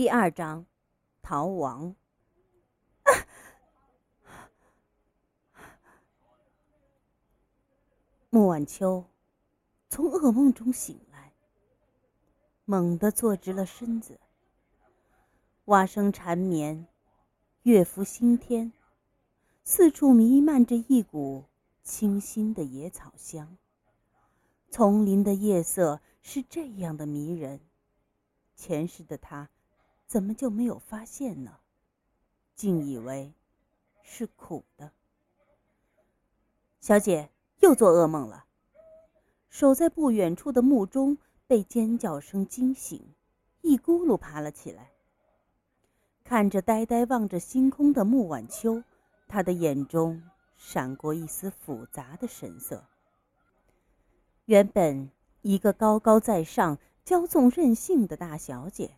第二章，逃亡。穆晚秋从噩梦中醒来，猛地坐直了身子。蛙声缠绵，月浮星天，四处弥漫着一股清新的野草香。丛林的夜色是这样的迷人，前世的他。怎么就没有发现呢？竟以为是苦的。小姐又做噩梦了。守在不远处的木钟被尖叫声惊醒，一咕噜爬了起来。看着呆呆望着星空的穆晚秋，他的眼中闪过一丝复杂的神色。原本一个高高在上、骄纵任性的大小姐。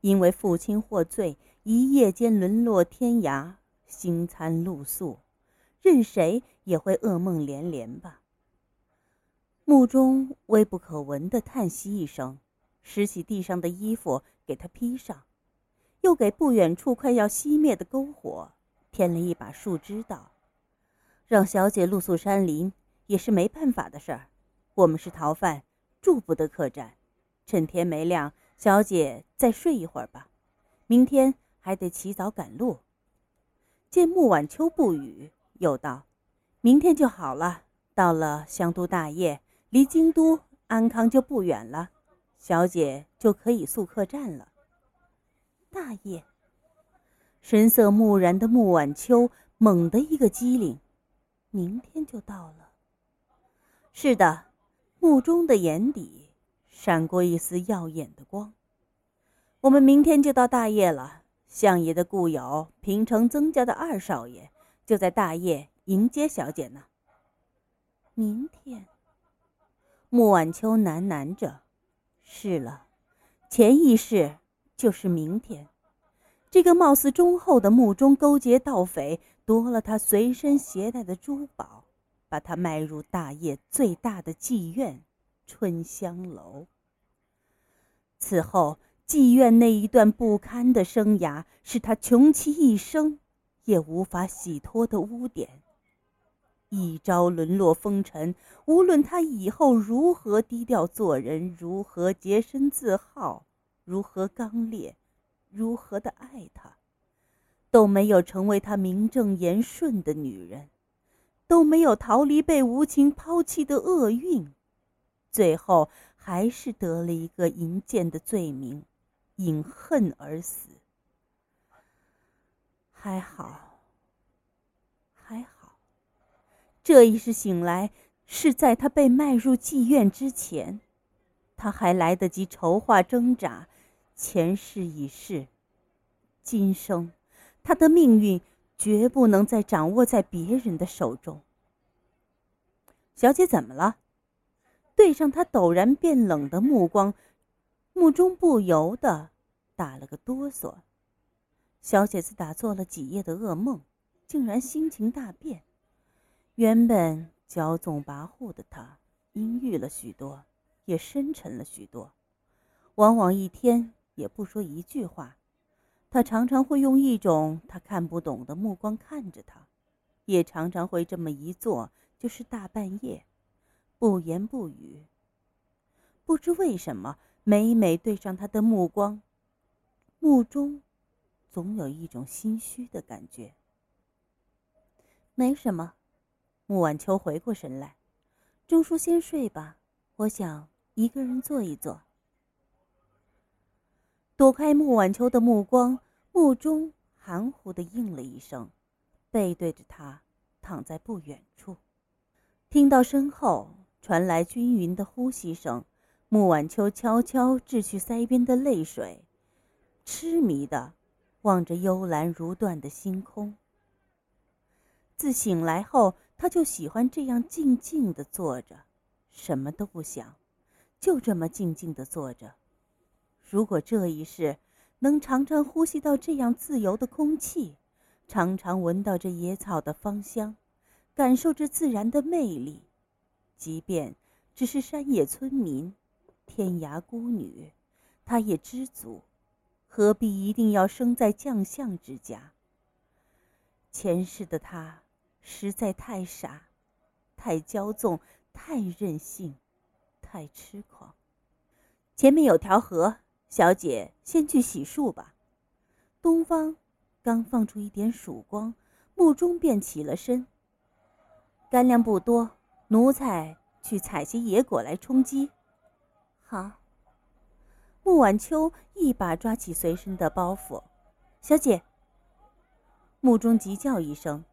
因为父亲获罪，一夜间沦落天涯，星餐露宿，任谁也会噩梦连连吧。墓中微不可闻的叹息一声，拾起地上的衣服给他披上，又给不远处快要熄灭的篝火添了一把树枝，道：“让小姐露宿山林也是没办法的事儿，我们是逃犯，住不得客栈，趁天没亮。”小姐，再睡一会儿吧，明天还得起早赶路。见穆晚秋不语，又道：“明天就好了。到了香都大业，离京都安康就不远了，小姐就可以宿客栈了。”大业，神色木然的穆晚秋猛地一个机灵，明天就到了。是的，穆中的眼底。闪过一丝耀眼的光。我们明天就到大业了。相爷的故友平城曾家的二少爷就在大业迎接小姐呢。明天，穆晚秋喃喃着：“是了，潜意识就是明天。”这个貌似忠厚的墓中勾结盗匪，夺了他随身携带的珠宝，把他卖入大业最大的妓院。春香楼。此后，妓院那一段不堪的生涯，是他穷其一生也无法洗脱的污点。一朝沦落风尘，无论他以后如何低调做人，如何洁身自好，如何刚烈，如何的爱他，都没有成为他名正言顺的女人，都没有逃离被无情抛弃的厄运。最后还是得了一个淫贱的罪名，饮恨而死。还好，还好，这一世醒来是在他被卖入妓院之前，他还来得及筹划挣扎。前世已逝，今生他的命运绝不能再掌握在别人的手中。小姐怎么了？对上他陡然变冷的目光，目中不由得打了个哆嗦。小姐子打做了几夜的噩梦，竟然心情大变。原本骄纵跋扈的她，阴郁了许多，也深沉了许多。往往一天也不说一句话，他常常会用一种他看不懂的目光看着他，也常常会这么一坐就是大半夜。不言不语。不知为什么，每每对上他的目光，目中总有一种心虚的感觉。没什么，穆晚秋回过神来，钟叔先睡吧，我想一个人坐一坐。躲开穆晚秋的目光，穆中含糊的应了一声，背对着他躺在不远处，听到身后。传来均匀的呼吸声，穆晚秋悄悄拭去腮边的泪水，痴迷的望着幽蓝如缎的星空。自醒来后，他就喜欢这样静静的坐着，什么都不想，就这么静静的坐着。如果这一世能常常呼吸到这样自由的空气，常常闻到这野草的芳香，感受着自然的魅力。即便只是山野村民、天涯孤女，他也知足，何必一定要生在将相之家？前世的他实在太傻，太骄纵，太任性，太痴狂。前面有条河，小姐先去洗漱吧。东方刚放出一点曙光，穆中便起了身。干粮不多，奴才去采些野果来充饥。好。穆晚秋一把抓起随身的包袱，小姐。穆中急叫一声，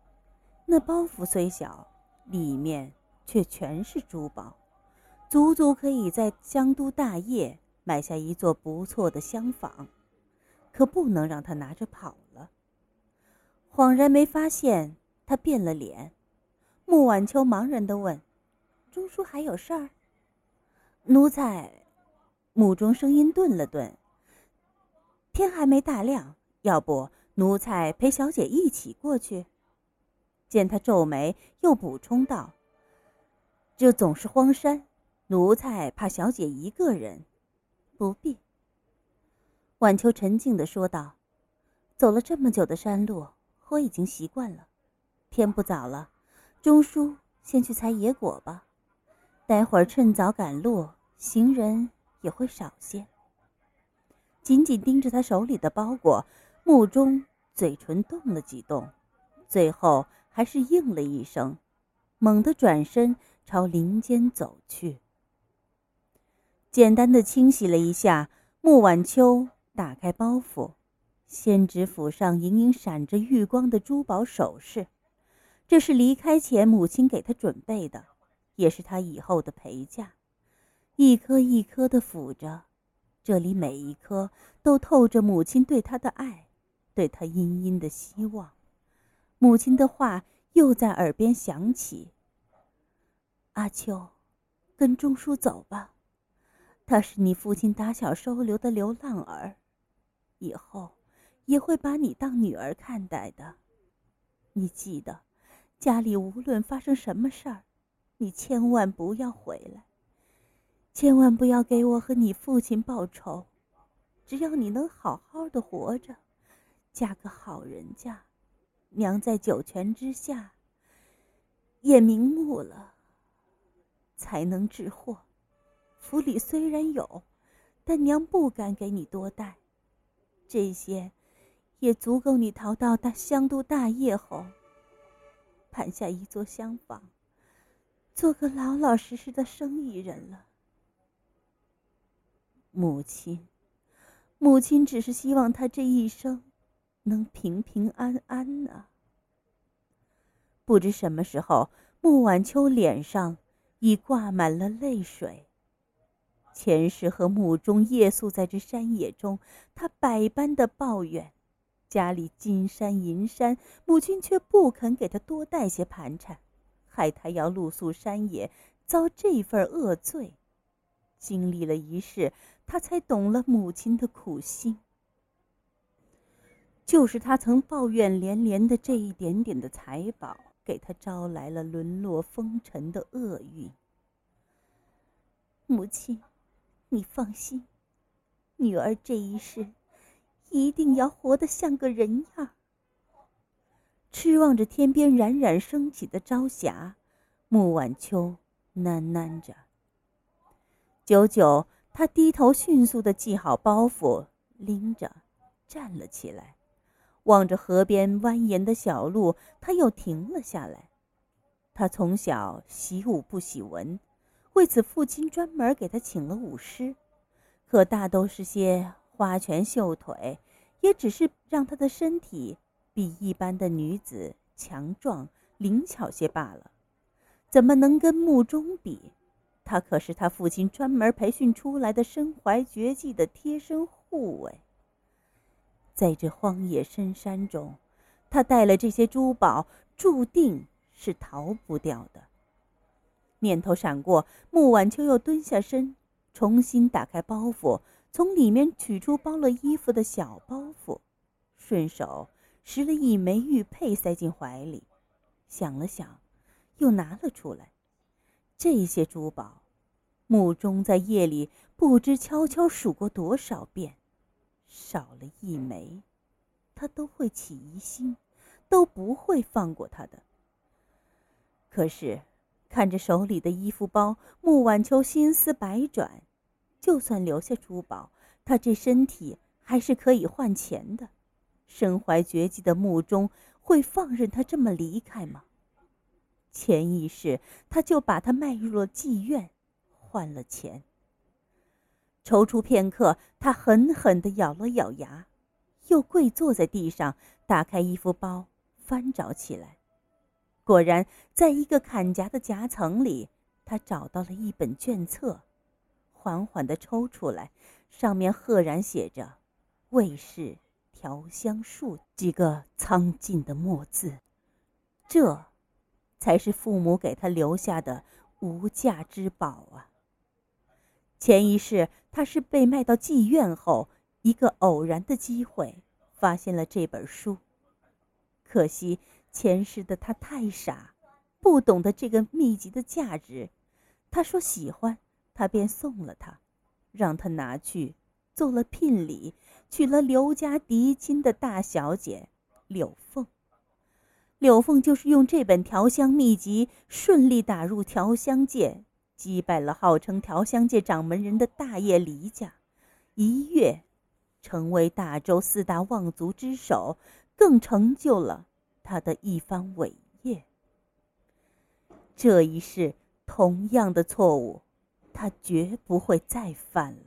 那包袱虽小，里面却全是珠宝，足足可以在香都大业买下一座不错的厢房，可不能让他拿着跑了。恍然没发现他变了脸，穆晚秋茫然的问：“钟叔还有事儿？”奴才。墓中声音顿了顿。天还没大亮，要不奴才陪小姐一起过去？见他皱眉，又补充道：“这总是荒山，奴才怕小姐一个人，不必。”晚秋沉静的说道：“走了这么久的山路，我已经习惯了。天不早了，钟叔先去采野果吧。待会儿趁早赶路，行人。”也会少些。紧紧盯着他手里的包裹，目中嘴唇动了几动，最后还是应了一声，猛地转身朝林间走去。简单的清洗了一下，穆晚秋打开包袱，先指府上隐隐闪着玉光的珠宝首饰，这是离开前母亲给他准备的，也是他以后的陪嫁。一颗一颗的抚着，这里每一颗都透着母亲对他的爱，对他殷殷的希望。母亲的话又在耳边响起：“阿秋，跟钟叔走吧，他是你父亲打小收留的流浪儿，以后也会把你当女儿看待的。你记得，家里无论发生什么事儿，你千万不要回来。”千万不要给我和你父亲报仇，只要你能好好的活着，嫁个好人家，娘在九泉之下也瞑目了，才能治祸。府里虽然有，但娘不敢给你多带，这些也足够你逃到大香都大业后，盘下一座厢房，做个老老实实的生意人了。母亲，母亲只是希望他这一生能平平安安呢。不知什么时候，穆晚秋脸上已挂满了泪水。前世和穆中夜宿在这山野中，他百般的抱怨，家里金山银山，母亲却不肯给他多带些盘缠，害他要露宿山野，遭这份恶罪。经历了一世。他才懂了母亲的苦心，就是他曾抱怨连连的这一点点的财宝，给他招来了沦落风尘的厄运。母亲，你放心，女儿这一世一定要活得像个人样。痴望着天边冉冉升起的朝霞，穆晚秋喃喃着：“久久。”他低头，迅速的系好包袱，拎着，站了起来，望着河边蜿蜒的小路，他又停了下来。他从小习武不喜文，为此父亲专门给他请了舞师，可大都是些花拳绣腿，也只是让他的身体比一般的女子强壮灵巧些罢了，怎么能跟穆钟比？他可是他父亲专门培训出来的身怀绝技的贴身护卫。在这荒野深山中，他带了这些珠宝，注定是逃不掉的。念头闪过，穆晚秋又蹲下身，重新打开包袱，从里面取出包了衣服的小包袱，顺手拾了一枚玉佩塞进怀里，想了想，又拿了出来。这些珠宝，穆中在夜里不知悄悄数过多少遍，少了一枚，他都会起疑心，都不会放过他的。可是，看着手里的衣服包，穆晚秋心思百转。就算留下珠宝，他这身体还是可以换钱的。身怀绝技的穆中会放任他这么离开吗？潜意识，他就把他卖入了妓院，换了钱。踌躇片刻，他狠狠地咬了咬牙，又跪坐在地上，打开衣服包，翻找起来。果然，在一个坎夹的夹层里，他找到了一本卷册，缓缓地抽出来，上面赫然写着“卫士调香术”几个苍劲的墨字。这。才是父母给他留下的无价之宝啊！前一世他是被卖到妓院后，一个偶然的机会发现了这本书。可惜前世的他太傻，不懂得这个秘籍的价值。他说喜欢，他便送了他，让他拿去做了聘礼，娶了刘家嫡亲的大小姐柳凤。柳凤就是用这本调香秘籍顺利打入调香界，击败了号称调香界掌门人的大业黎家，一跃成为大周四大望族之首，更成就了他的一番伟业。这一世同样的错误，他绝不会再犯了。